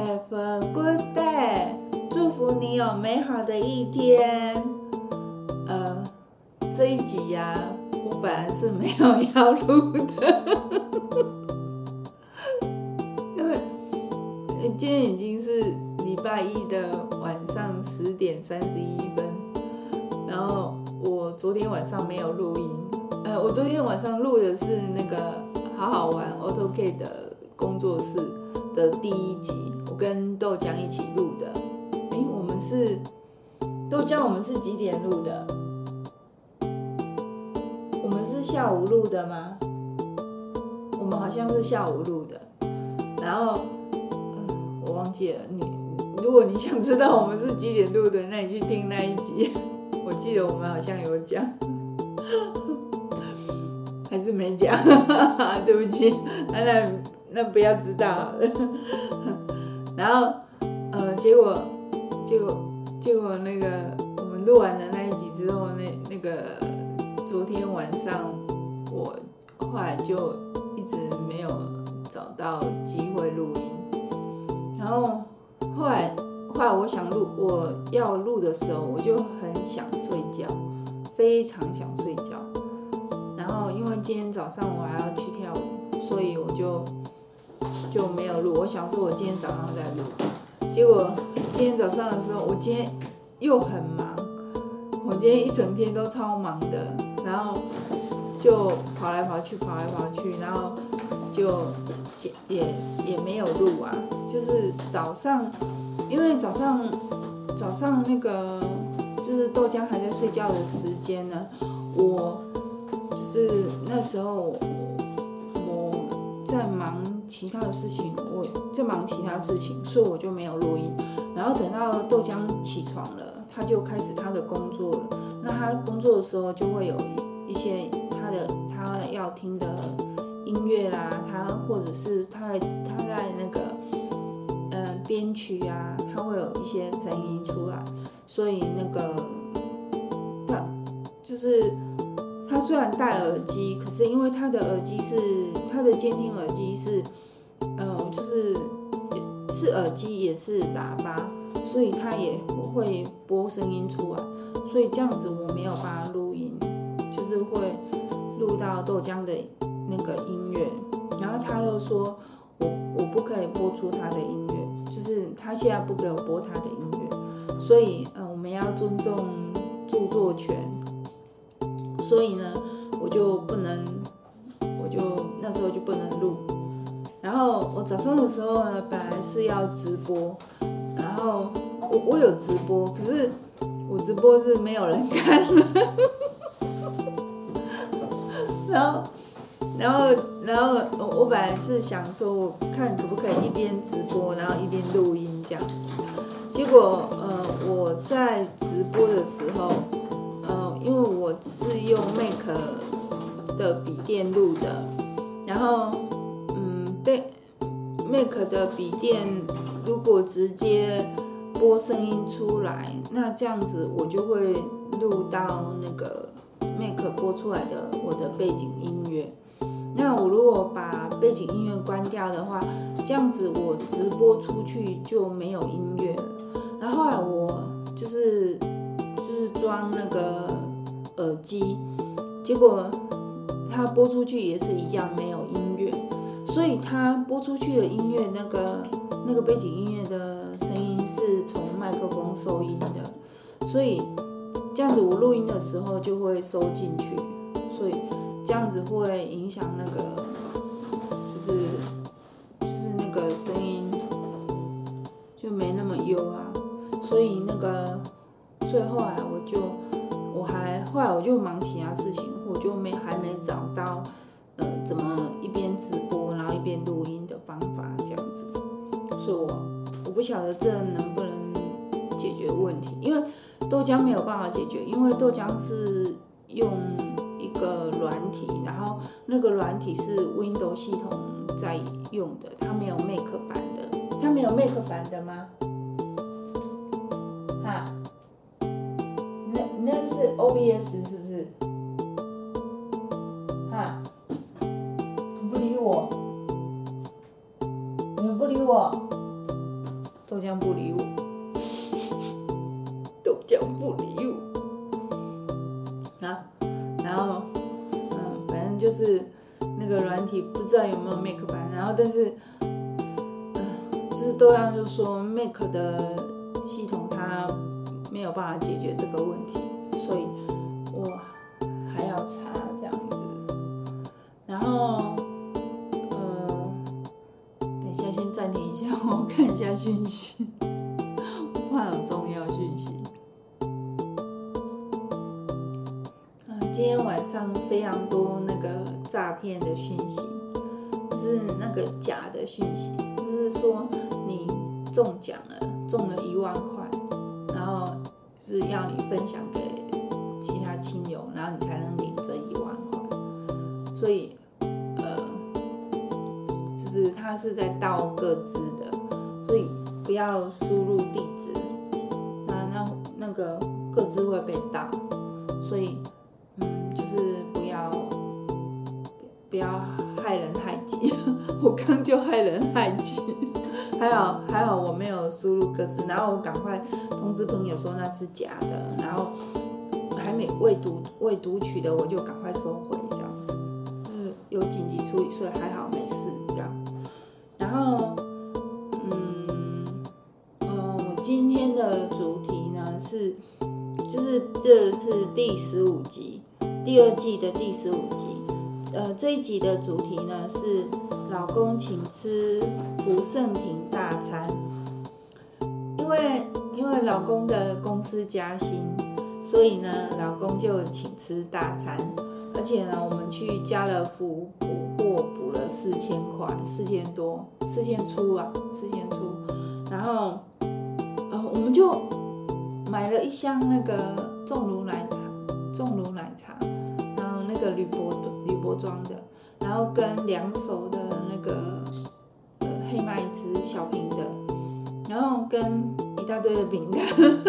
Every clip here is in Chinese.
Have a good day，祝福你有美好的一天。呃，这一集呀、我本来是没有要录的，因为今天已经是礼拜一的晚上十点三十一分，然后我昨天晚上没有录音。呃，我昨天晚上录的是那个好好玩 AutoCAD 的工作室的第一集。跟豆浆一起录的，哎，我们是豆浆，我们是几点录的？我们是下午录的吗？我们好像是下午录的，然后，我忘记了。你如果你想知道我们是几点录的，那你去听那一集。我记得我们好像有讲，还是没讲？对不起，那那那不要知道。然后，呃，结果，结果，结果那个我们录完了那一集之后，那那个昨天晚上我后来就一直没有找到机会录音。然后后来后来我想录，我要录的时候，我就很想睡觉，非常想睡觉。然后因为今天早上我还要去跳舞，所以我就。就没有录，我想说我今天早上再录，结果今天早上的时候，我今天又很忙，我今天一整天都超忙的，然后就跑来跑去，跑来跑去，然后就也也没有录啊，就是早上，因为早上早上那个就是豆浆还在睡觉的时间呢，我就是那时候我在忙。其他的事情，我在忙其他事情，所以我就没有录音。然后等到豆浆起床了，他就开始他的工作了。那他工作的时候，就会有一些他的他要听的音乐啦，他或者是他他在那个嗯编曲啊，他会有一些声音出来。所以那个他就是他虽然戴耳机，可是因为他的耳机是他的监听耳机是。嗯，就是是耳机也是喇叭，所以他也会播声音出来，所以这样子我没有办法录音，就是会录到豆浆的那个音乐，然后他又说我我不可以播出他的音乐，就是他现在不给我播他的音乐，所以嗯，我们要尊重著作权，所以呢，我就不能，我就那时候就不能录。然后我早上的时候呢，本来是要直播，然后我我有直播，可是我直播是没有人看的，然后然后然后我我本来是想说，我看可不可以一边直播，然后一边录音这样子，结果呃我在直播的时候，因为我是用 Mac 的笔电录的，然后嗯。被 Mac 的笔电如果直接播声音出来，那这样子我就会录到那个 Mac 播出来的我的背景音乐。那我如果把背景音乐关掉的话，这样子我直播出去就没有音乐了。然后后来我就是就是装那个耳机，结果他播出去也是一样没有音乐。所以他播出去的音乐，那个那个背景音乐的声音是从麦克风收音的，所以这样子我录音的时候就会收进去，所以这样子会影响那个就是就是那个声音就没那么优啊，所以那个所以后来我就我还后来我就忙其他事情，我就没还没找到呃怎么一边直播然后。一边录音的方法这样子，所以我我不晓得这能不能解决问题，因为豆浆没有办法解决，因为豆浆是用一个软体，然后那个软体是 Windows 系统在用的，它没有 Mac 版的，它没有 Mac 版的吗？是 OBS 是不是？哈，不理我。你们不理我，豆浆不理我，豆浆不理我。啊，然后，嗯，反正就是那个软体不知道有没有 Make 版，然后但是，嗯，就是豆浆就说 Make 的系统它没有办法解决这个问题，讯息，我怕有重要讯息。今天晚上非常多那个诈骗的讯息，是那个假的讯息，就是说你中奖了，中了一万块，然后是要你分享给其他亲友，然后你才能领这一万块。所以，呃，就是他是在盗各自的，所以不要输入地址，那那那个个资会被盗，所以嗯。就是不要不要害人害己，我刚就害人害己，还好还好我没有输入个资，然后我赶快通知朋友说那是假的，然后还没未读未读取的我就赶快收回这样子，嗯有紧急处理，所以还好没事这样。然后，今天的主题呢是就是这是第十五集。第二季的第十五集，呃，这一集的主题呢是老公请吃福盛平大餐，因为因为老公的公司加薪，所以呢，老公就请吃大餐，而且呢，我们去家乐福补货补了四千块，四千多，四千出啊，四千出，然后，我们就买了一箱那个重乳奶。重乳奶茶，然后那个铝箔铝箔装的，然后跟两手的那个呃黑麦汁小瓶的，然后跟一大堆的饼干，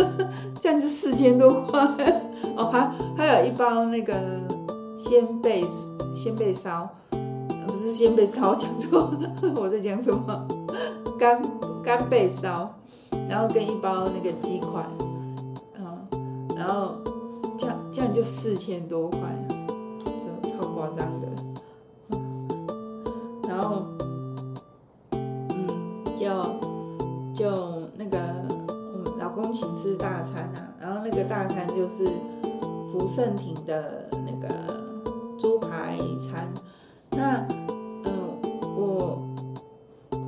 这样就四千多块哦，还还有一包那个鲜贝鲜贝烧，不是鲜贝烧，讲错，我在讲什么？干干贝烧，然后跟一包那个鸡块，嗯，然后。这样这样就四千多块，这超夸张的。然后，嗯，就就那个我们老公请吃大餐啊，然后那个大餐就是福盛亭的那个猪排餐。那嗯，我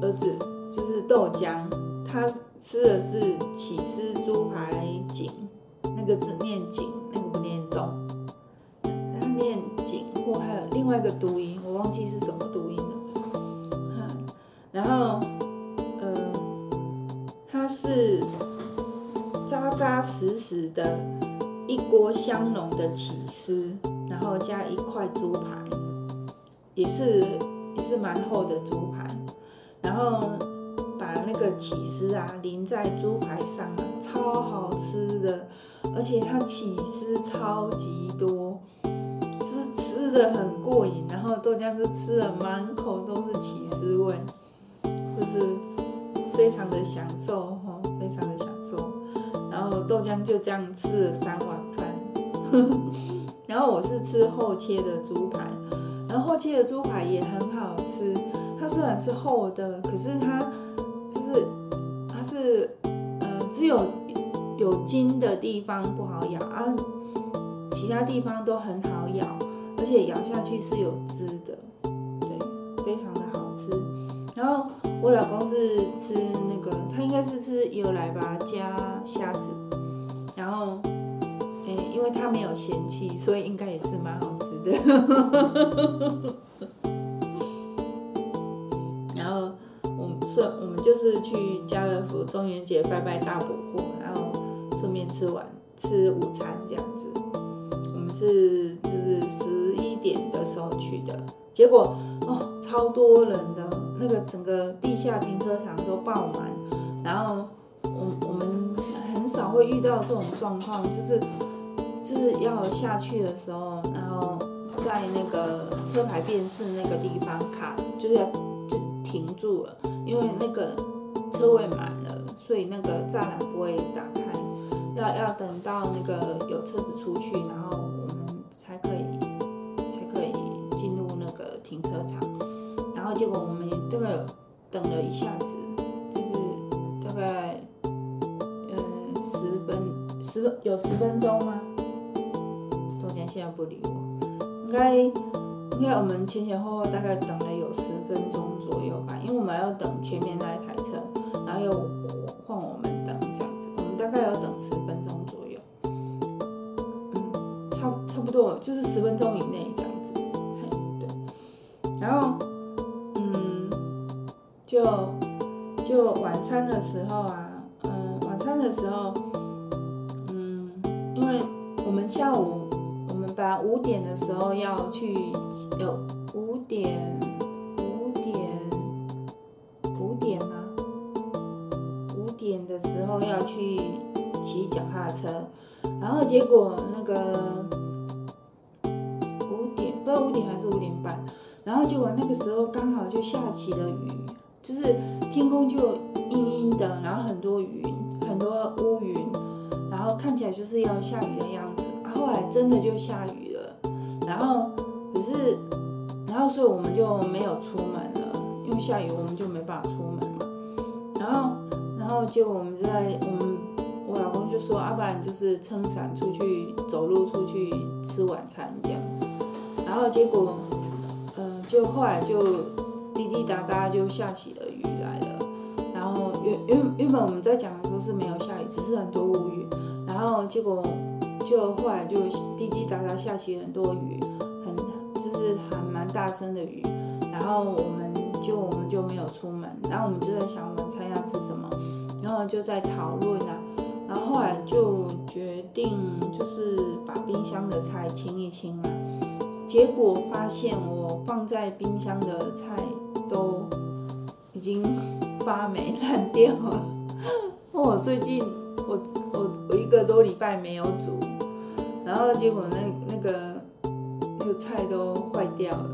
儿子就是豆浆，他吃的是起司猪排颈，那个字念颈。另外一个读音，我忘记是什么读音了。然后，呃，它是扎扎实实的一锅香浓的起司，然后加一块猪排，也是也是蛮厚的猪排，然后那个起司啊淋在猪排上啊，超好吃的，而且它起司超级多。吃的很过瘾，然后豆浆就吃了满口都是起司味，就是非常的享受哈，非常的享受。然后豆浆就这样吃了三碗饭，然后我是吃厚切的猪排，然后厚切的猪排也很好吃。它虽然是厚的，可是它是它是呃只有有筋的地方不好咬啊，其他地方都很好咬。而且咬下去是有汁的，对，非常的好吃。然后我老公是吃那个，他应该是吃油来吧加虾子，然后，欸，因为他没有嫌弃，所以应该也是蛮好吃的。我们就是去家乐福中元节拜拜大补货，然后顺便吃完吃午餐这样子。我们是就是十一。点的时候去的，结果哦，超多人的，那个整个地下停车场都爆满，然后我我们很少会遇到这种状况，就是就是要下去的时候，然后在那个车牌辨识那个地方卡，就是停住了，因为那个车位满了，所以那个栅栏不会打开，要要等到那个有车子出去，然后我们才可以才可以进入那个停车场。然后结果我们这个等了一下子，就是大概嗯十分十分有十分钟吗？豆浆现在不理我，应该。应该我们前前后后大概等了有十分钟左右吧，因为我们要等前面那一台车，然后又换我们等这样子，我们大概要等十分钟左右，差差不多就是十分钟以然后结果那个五点，不知道五点还是五点半，然后结果那个时候刚好就下起了雨，就是天空就阴阴的，然后很多云，很多乌云，然后看起来就是要下雨的样子。后来真的就下雨了，然后可是，然后所以我们就没有出门了，因为下雨我们就没办法出门嘛。然后，然后结果我们在我们就说，要不然就是撑伞出去走路出去吃晚餐这样子。然后结果，嗯、就后来就滴滴答答就下起了雨来了。然后原原原本我们在讲的时候是没有下雨，只是很多乌云。然后结果。就后来就滴滴答答下起很多雨，很就是还蛮大声的雨，然后我们就我们就没有出门，然后我们就在想晚餐要吃什么，然后就在讨论啊，然后后来就决定就是把冰箱的菜清一清嘛，结果发现我放在冰箱的菜都已经发霉 烂掉了，我最近。我我我一个多礼拜没有煮，然后结果那那个那个菜都坏掉了，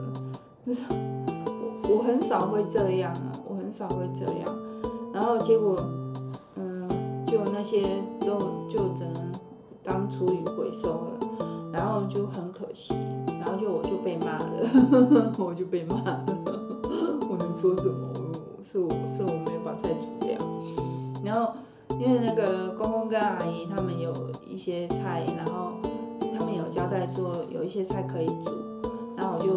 就是我我很少会这样啊，我很少会这样，然后结果，就那些都就只能当厨余回收了，然后就很可惜，然后就我就被骂了，我就被骂了，我能说什么？我是我是我没有把菜煮掉，然后。因为那个公公跟阿姨他们有一些菜，然后他们有交代说有一些菜可以煮，然后我就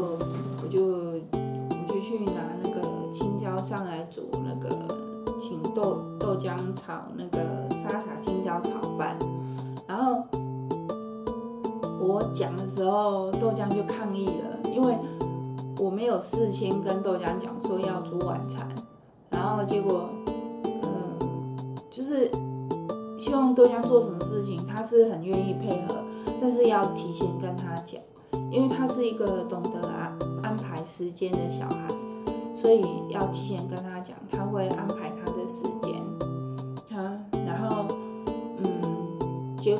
我就我就去拿那个青椒上来煮那个，请豆豆浆炒那个炒饭，然后我讲的时候豆浆就抗议了，因为我没有事先跟豆浆讲说要煮晚餐，然后结果。嗯就是希望豆浆做什么事情，他是很愿意配合，但是要提前跟他讲，因为他是一个懂得安安排时间的小孩，所以要提前跟他讲，他会安排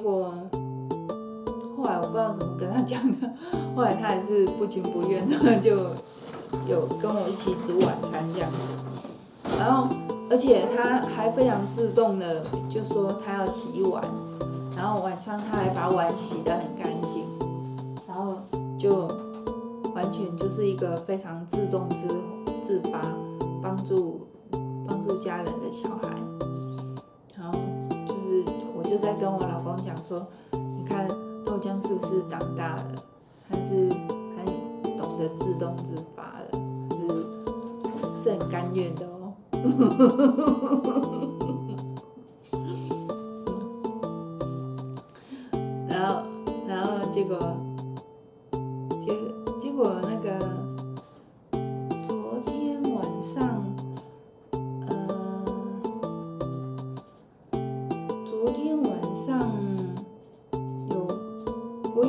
果后来我不知道怎么跟他讲的，后来他还是不情不愿的就有跟我一起煮晚餐这样子，然后。而且他还非常自动的就说他要洗碗，然后晚上他还把碗洗得很干净，然后就完全就是一个非常自动自自发帮助帮助家人的小孩。跟我老公讲说，你看豆浆是不是长大了，还是还懂得自动自发了，是是很甘愿的。哦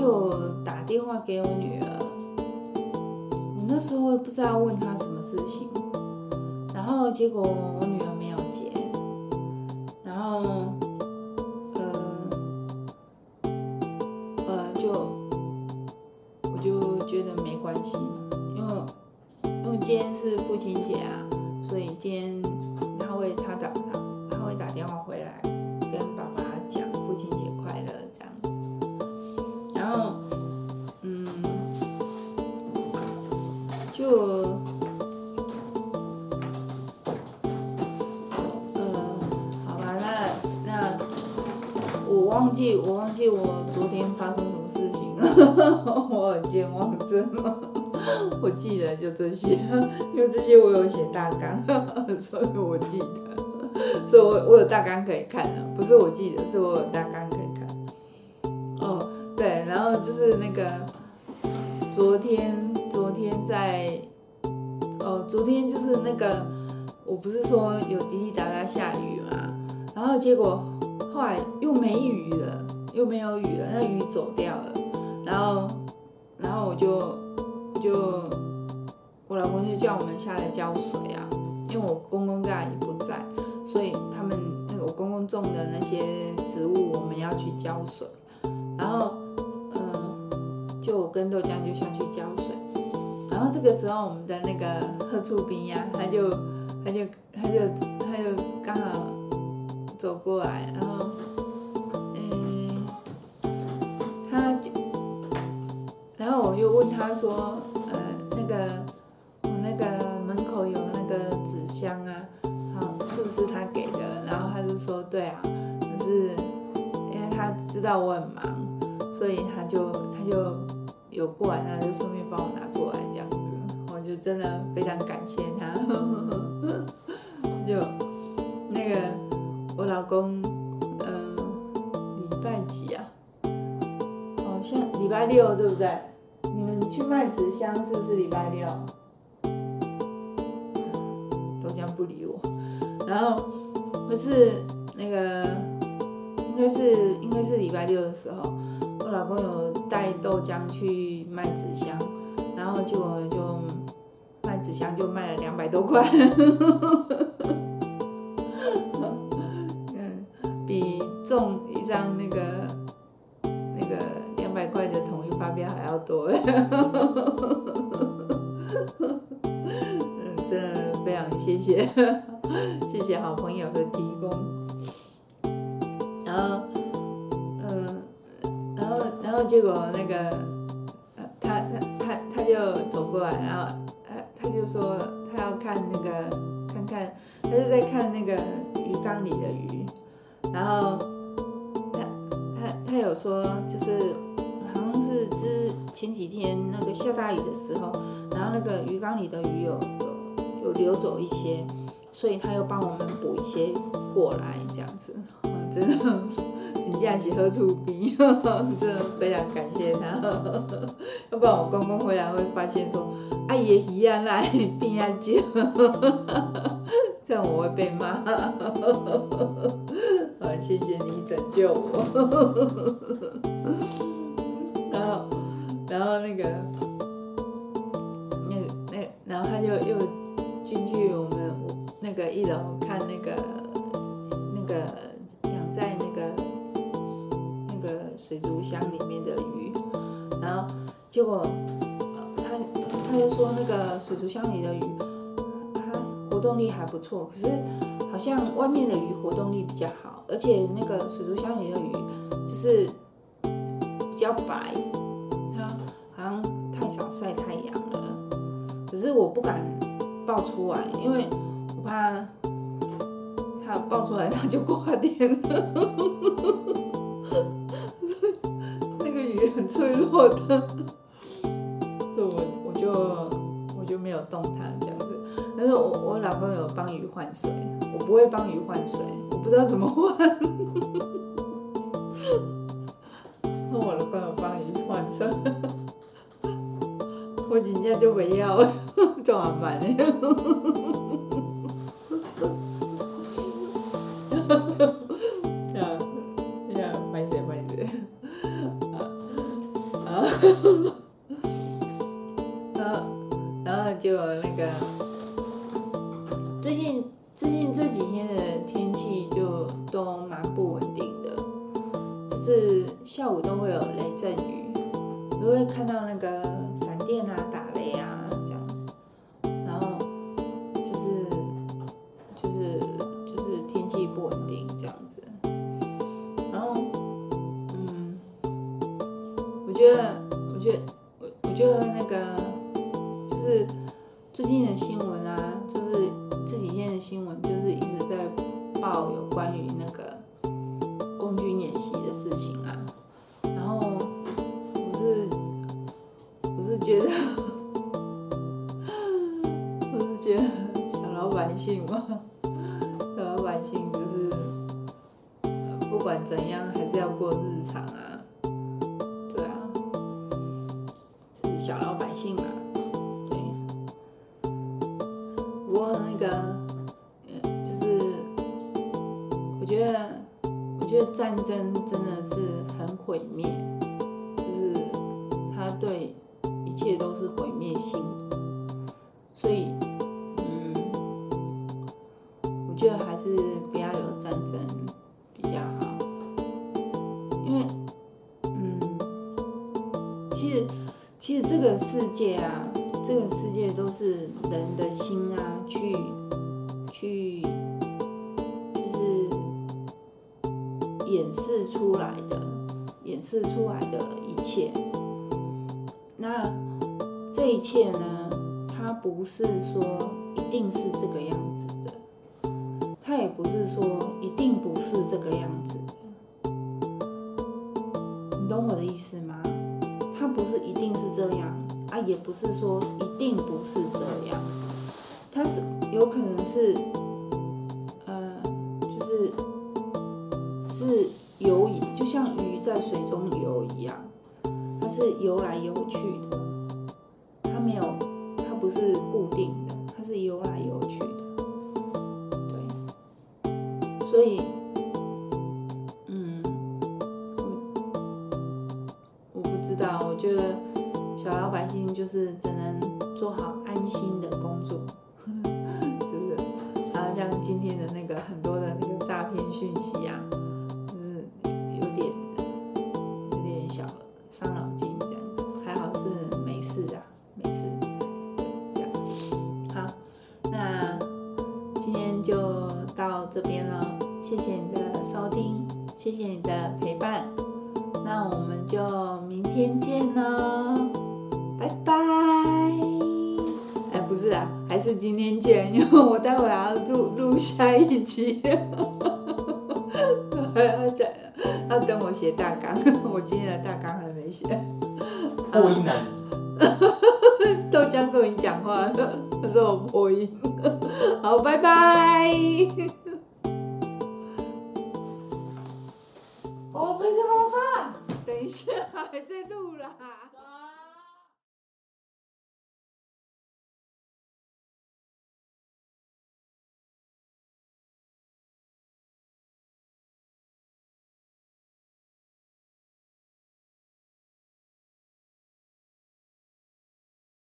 有打电话给我女儿，我那时候不知道问她什么事情。然后结果我女儿发生什么事情了，我很健忘症。我记得就这些，因为这些我有写大纲，所以我记得，所以我我有大纲可以看的，不是我记得，是我有大纲可以看。哦，对，然后就是那个昨天，昨天在，哦，昨天就是那个，我不是说有滴滴答答下雨嘛，然后结果后来又没雨了，又没有雨了，那雨走掉了，然后，然后我就。就我老公就叫我们下来浇水啊，因为我公公跟阿姨不在，所以他们那个我公公种的那些植物我们要去浇水，然后嗯，就我跟豆浆就下去浇水，然后这个时候我们的那个贺处兵呀，他就他就他就他就刚好走过来，然后问他说。呃那个我那个门口有那个纸箱啊，好，是不是他给的？然后他就说对啊，可是因为他知道我很忙，所以他就他就有过来，然后就顺便帮我拿过来这样子，我就真的非常感谢他。就那个我老公，呃，礼拜几啊？好像礼拜六对不对？去卖纸箱是不是礼拜六？豆浆不理我。然后不是那个，应该是应该是礼拜六的时候，我老公有带豆浆去卖纸箱，然后结果就卖纸箱就卖了两百多块，结果那个，他他他他就走过来，然后他他就说他要看那个看看，他就在看那个鱼缸里的鱼，然后他他他有说就是好像。是之前几天那个下大雨的时候，然后那个鱼缸里的鱼有有有流走一些，所以他又帮我们补一些过来，这样子，真的，真正是好厝边，真的非常感谢他，要不然我公公回来会发现说，阿姨的鱼啊来变啊少，这样我会被骂，好，谢谢你拯救我。还不错，可是好像外面的鱼活动力比较好，而且那个水族箱里的鱼就是。比较白，它好像太少晒太阳了。可是我不敢抱出来，因为我怕它抱出来它就挂电了。那个鱼很脆弱的，换水，我不会帮鱼换水，我不知道怎么换。那我的怪我帮鱼换水，我今天就不要，做完饭了。天的天气就都蛮不稳定的，就是下午都会有雷阵雨，都会看到那个闪。电啊，打雷啊，小老百姓就是不管怎样还是要过日常啊，对啊，是小老百姓嘛，对。不过那个，就是我觉得，我觉得战争真的是很毁灭。界啊，这个世界都是人的心啊，去去。就是演示出来的，演示出来的一切，那这一切呢？它不是说一定是这个样子的，它也不是说一定不是这个样子，你懂我的意思吗？它不是一定是这样啊，也不是说一定不是这样，它是有可能是。呃，就是是游，就像鱼在水中游一样，它是游来游去的，它没有，它不是固定的，它是游来游去的，对，所以，就是只能做好安心啊，还是今天见，因为我待会还要录录下一集，要写，要等我写大纲，我今天的大纲还没写。破音男，豆浆终于讲话了，他说我破音，好，拜拜。我最近好傻，等一下还在录啦。